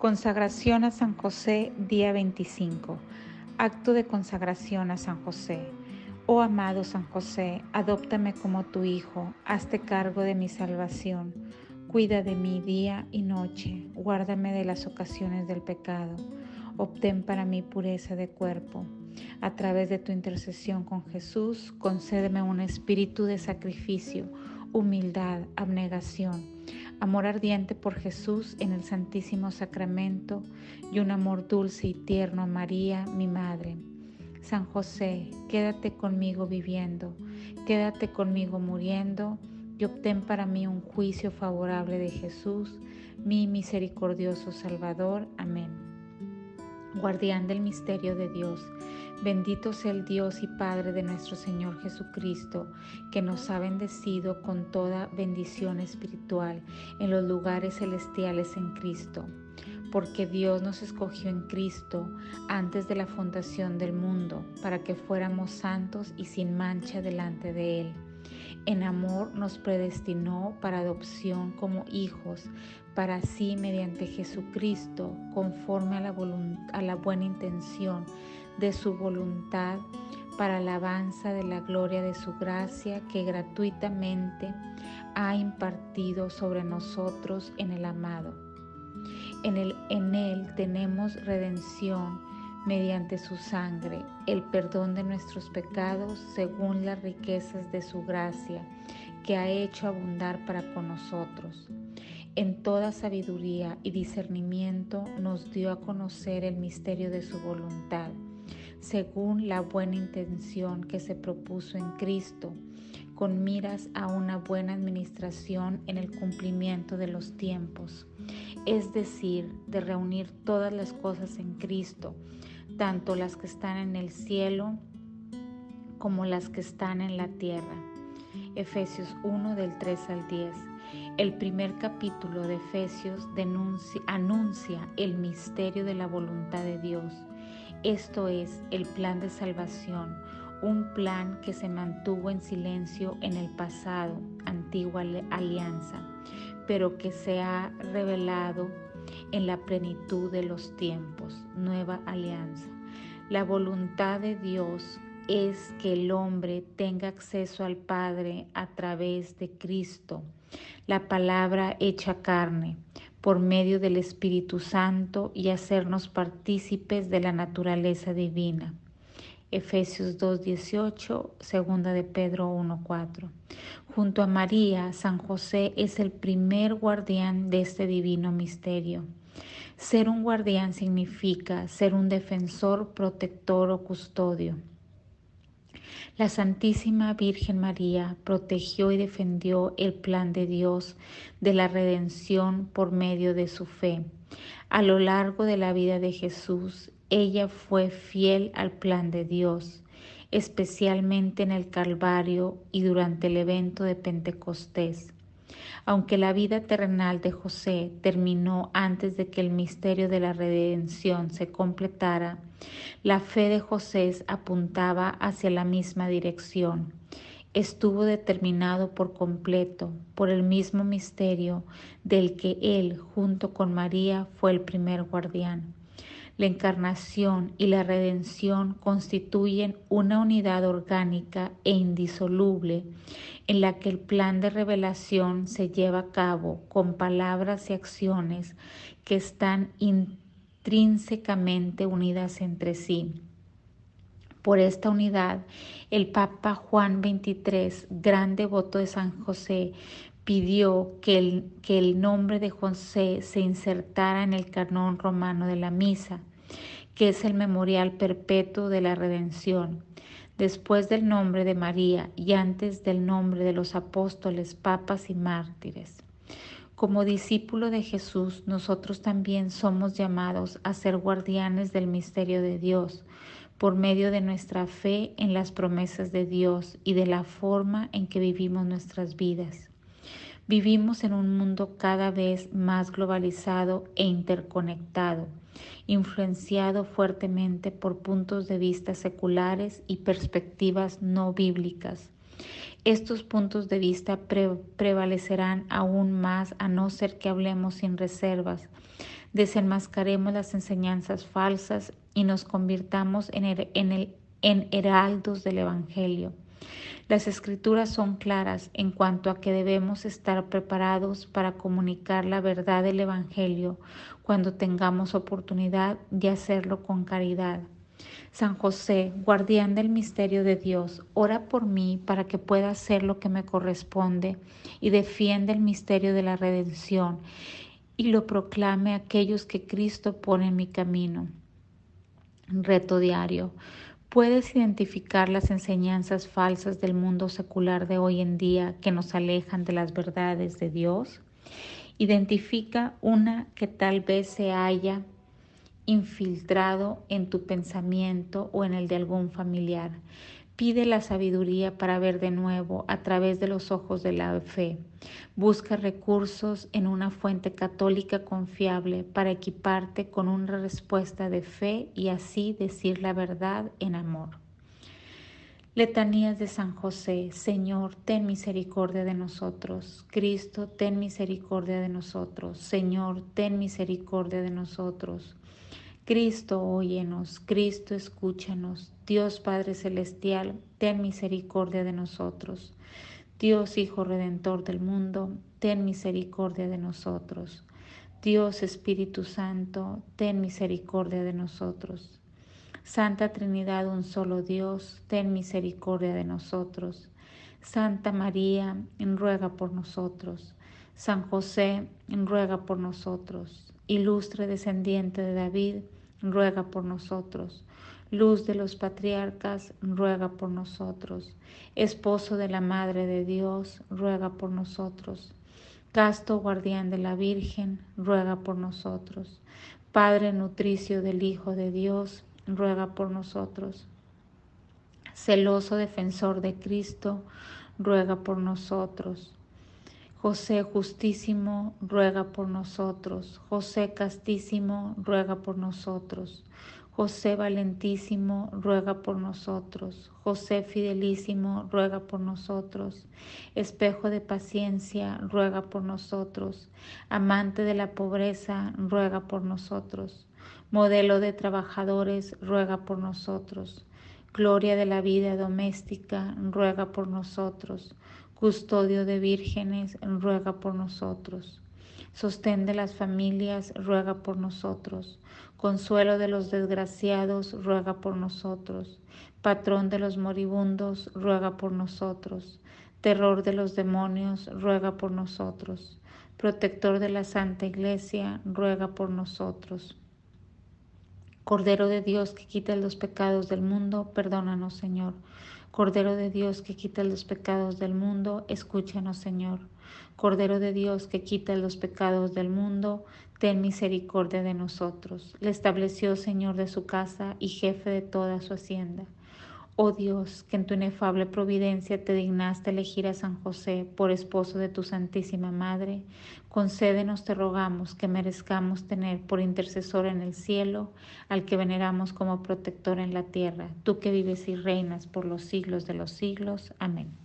Consagración a San José, día 25. Acto de consagración a San José. Oh amado San José, adóptame como tu Hijo, hazte cargo de mi salvación, cuida de mí día y noche, guárdame de las ocasiones del pecado, obtén para mí pureza de cuerpo. A través de tu intercesión con Jesús, concédeme un espíritu de sacrificio, humildad, abnegación amor ardiente por Jesús en el Santísimo Sacramento y un amor dulce y tierno a María, mi Madre. San José, quédate conmigo viviendo, quédate conmigo muriendo y obtén para mí un juicio favorable de Jesús, mi misericordioso Salvador. Amén. Guardián del misterio de Dios, Bendito sea el Dios y Padre de nuestro Señor Jesucristo, que nos ha bendecido con toda bendición espiritual en los lugares celestiales en Cristo. Porque Dios nos escogió en Cristo antes de la fundación del mundo, para que fuéramos santos y sin mancha delante de Él. En amor nos predestinó para adopción como hijos, para así mediante Jesucristo, conforme a la, buena intención de su voluntad para alabanza de la gloria de su gracia que gratuitamente ha impartido sobre nosotros en el amado. En, en Él tenemos redención mediante su sangre, el perdón de nuestros pecados según las riquezas de su gracia que ha hecho abundar para con nosotros. En toda sabiduría y discernimiento nos dio a conocer el misterio de su voluntad según la buena intención que se propuso en Cristo, con miras a una buena administración en el cumplimiento de los tiempos, es decir, de reunir todas las cosas en Cristo, tanto las que están en el cielo como las que están en la tierra. Efesios 1 del 3 al 10. El primer capítulo de Efesios denuncia, anuncia el misterio de la voluntad de Dios esto es el plan de salvación, un plan que se mantuvo en silencio en el pasado, antigua alianza, pero que se ha revelado en la plenitud de los tiempos, nueva alianza. La voluntad de Dios es que el hombre tenga acceso al Padre a través de Cristo, la palabra hecha carne, por medio del Espíritu Santo y hacernos partícipes de la naturaleza divina. Efesios 2.18, segunda de Pedro 1.4. Junto a María, San José es el primer guardián de este divino misterio. Ser un guardián significa ser un defensor, protector o custodio. La Santísima Virgen María protegió y defendió el plan de Dios de la redención por medio de su fe. A lo largo de la vida de Jesús, ella fue fiel al plan de Dios, especialmente en el Calvario y durante el evento de Pentecostés. Aunque la vida terrenal de José terminó antes de que el misterio de la redención se completara, la fe de José apuntaba hacia la misma dirección. Estuvo determinado por completo por el mismo misterio del que él, junto con María, fue el primer guardián. La encarnación y la redención constituyen una unidad orgánica e indisoluble en la que el plan de revelación se lleva a cabo con palabras y acciones que están intrínsecamente unidas entre sí. Por esta unidad, el Papa Juan XXIII, gran devoto de San José, pidió que el, nombre de José se insertara en el canón romano de la misa que es el memorial perpetuo de la redención, después del nombre de María y antes del nombre de los apóstoles, papas y mártires. Como discípulo de Jesús, nosotros también somos llamados a ser guardianes del misterio de Dios por medio de nuestra fe en las promesas de Dios y de la forma en que vivimos nuestras vidas. Vivimos en un mundo cada vez más globalizado e interconectado, influenciado fuertemente por puntos de vista seculares y perspectivas no bíblicas. Estos puntos de vista prevalecerán aún más a no ser que hablemos sin reservas desenmascaremos las enseñanzas falsas y nos convirtamos en, heraldos del Evangelio. Las escrituras son claras en cuanto a que debemos estar preparados para comunicar la verdad del Evangelio cuando tengamos oportunidad de hacerlo con caridad. San José, guardián del misterio de Dios, ora por mí para que pueda hacer lo que me corresponde y defienda el misterio de la redención y lo proclame a aquellos que Cristo pone en mi camino. Reto diario. ¿Puedes identificar las enseñanzas falsas del mundo secular de hoy en día que nos alejan de las verdades de Dios? Identifica una que tal vez se haya infiltrado en tu pensamiento o en el de algún familiar. Pide la sabiduría para ver de nuevo a través de los ojos de la fe. Busca recursos en una fuente católica confiable para equiparte con una respuesta de fe y así decir la verdad en amor. Letanías de San José, Señor, ten misericordia de nosotros. Cristo, ten misericordia de nosotros. Señor, ten misericordia de nosotros. Cristo, óyenos, Cristo, escúchanos. Dios Padre Celestial, ten misericordia de nosotros. Dios Hijo Redentor del mundo, ten misericordia de nosotros. Dios Espíritu Santo, ten misericordia de nosotros. Santa Trinidad, un solo Dios, ten misericordia de nosotros. Santa María, ruega por nosotros. San José, ruega por nosotros. Ilustre descendiente de David, ruega por nosotros. Luz de los patriarcas, ruega por nosotros. Esposo de la Madre de Dios, ruega por nosotros. Casto guardián de la Virgen, ruega por nosotros. Padre nutricio del Hijo de Dios, ruega por nosotros. Celoso defensor de Cristo, ruega por nosotros. José justísimo, ruega por nosotros. José castísimo, ruega por nosotros. José valentísimo, ruega por nosotros. José fidelísimo, ruega por nosotros. Espejo de paciencia, ruega por nosotros. Amante de la pobreza, ruega por nosotros. Modelo de trabajadores, ruega por nosotros. Gloria de la vida doméstica, ruega por nosotros custodio de vírgenes, ruega por nosotros. Sostén de las familias, ruega por nosotros. Consuelo de los desgraciados, ruega por nosotros. Patrón de los moribundos, ruega por nosotros. Terror de los demonios, ruega por nosotros. Protector de la Santa Iglesia, ruega por nosotros. Cordero de Dios que quita los pecados del mundo, perdónanos, Señor. Cordero de Dios que quita los pecados del mundo, escúchanos, Señor. Cordero de Dios que quita los pecados del mundo, ten misericordia de nosotros. Le estableció Señor de su casa y jefe de toda su hacienda. Oh Dios, que en tu inefable providencia te dignaste elegir a San José por esposo de tu Santísima Madre, concédenos, te rogamos, que merezcamos tener por intercesor en el cielo al que veneramos como protector en la tierra, tú que vives y reinas por los siglos de los siglos. Amén.